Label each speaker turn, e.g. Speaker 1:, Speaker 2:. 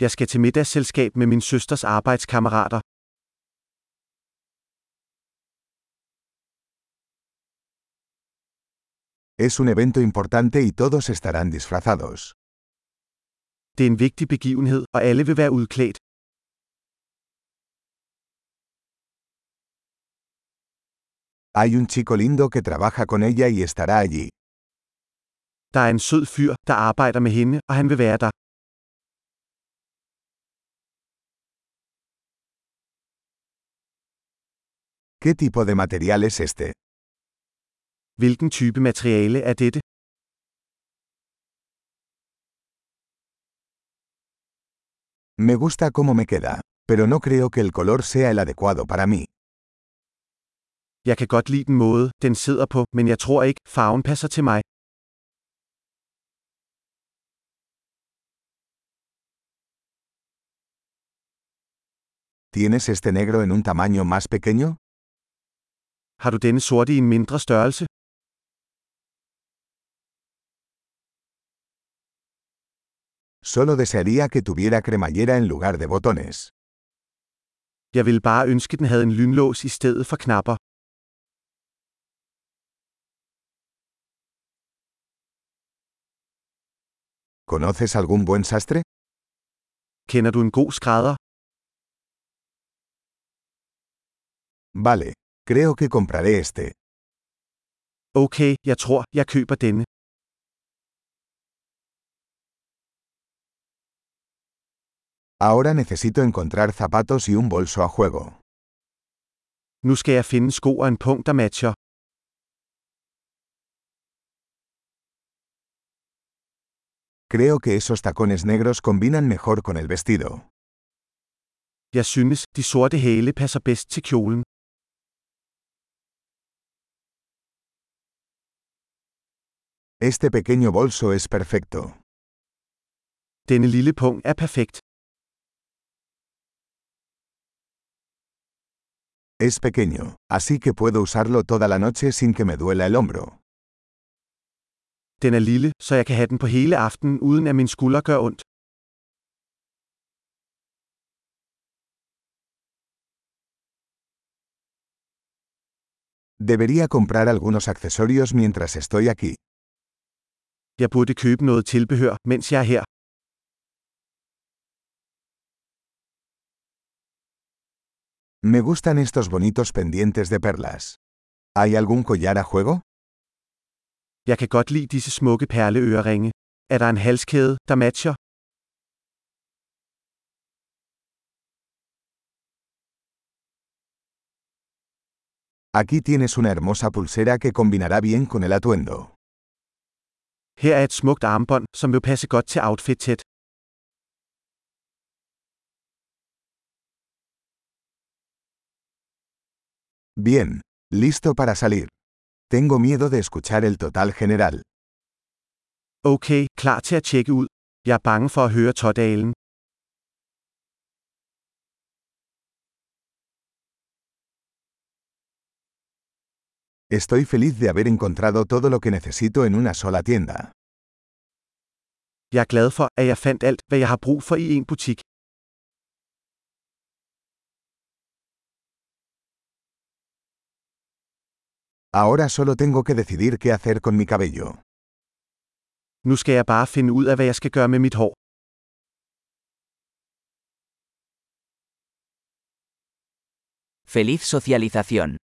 Speaker 1: Jeg skal til middagsselskab med min søsters arbejdskammerater.
Speaker 2: Es un evento importante y todos estarán disfrazados.
Speaker 1: Det er en vigtig begivenhed, og alle vil være udklædt.
Speaker 2: Hay un chico lindo que trabaja con ella y estará allí.
Speaker 1: Der er en sød fyr, der arbejder med hende, og han vil være der.
Speaker 2: ¿Qué tipo de material es este?
Speaker 1: Hvilken type materiale er dette?
Speaker 2: Me gusta cómo me queda, pero no creo que el color sea el adecuado para mí.
Speaker 1: Jeg kan godt lide den måde, den sidder på, men jeg tror ikke, farven passer til mig.
Speaker 2: ¿Tienes este negro en un tamaño más pequeño?
Speaker 1: Har du denne sorte i en mindre størrelse?
Speaker 2: Solo desearía que tuviera cremallera en lugar de botones.
Speaker 1: Jeg ville bare ønske, den havde en lynlås i stedet for knapper.
Speaker 2: ¿Conoces algún buen sastre?
Speaker 1: Kender du en god skrædder?
Speaker 2: Vale, creo que compraré este.
Speaker 1: Okay, jeg tror, jeg køber denne.
Speaker 2: Ahora necesito encontrar zapatos y un bolso a juego.
Speaker 1: Nu skal jeg finde sko og en punkt, der matcher.
Speaker 2: Creo que esos tacones negros combinan mejor con el vestido.
Speaker 1: Jeg synes, de sorte hæle passer bedst til kjolen.
Speaker 2: Este pequeño bolso es perfecto.
Speaker 1: Denne lille punkt er perfekt.
Speaker 2: Es pequeño, así que puedo usarlo toda la noche sin que me duela el hombro.
Speaker 1: Den er lille, så jeg kan have den på hele aftenen uden at min skulder gør ondt.
Speaker 2: Debería comprar algunos accesorios mientras estoy aquí.
Speaker 1: Jeg burde købe noget tilbehør, mens jeg er her.
Speaker 2: Me gustan estos bonitos pendientes de perlas. ¿Hay algún collar a juego?
Speaker 1: Jeg kan godt lide disse smukke perleøreringe. Er der en halskæde, der matcher?
Speaker 2: Aquí tienes una hermosa pulsera que combinará bien con el atuendo.
Speaker 1: Her er et smukt armbånd, som vil passe godt til outfitet.
Speaker 2: Bien, listo para salir. Tengo miedo de escuchar el total general.
Speaker 1: Okay, klar til at tjekke ud. Jeg er bange for at høre totalen.
Speaker 2: Estoy feliz de haber encontrado todo lo que necesito en una sola tienda.
Speaker 1: Jeg er glad for, at jeg fandt alt, hvad jeg har brug for i en butik.
Speaker 2: Ahora solo tengo que decidir qué hacer con mi cabello.
Speaker 1: Nu skal jeg bare finde ud af, hvad jeg skal gøre med mit hår.
Speaker 3: Feliz socialización.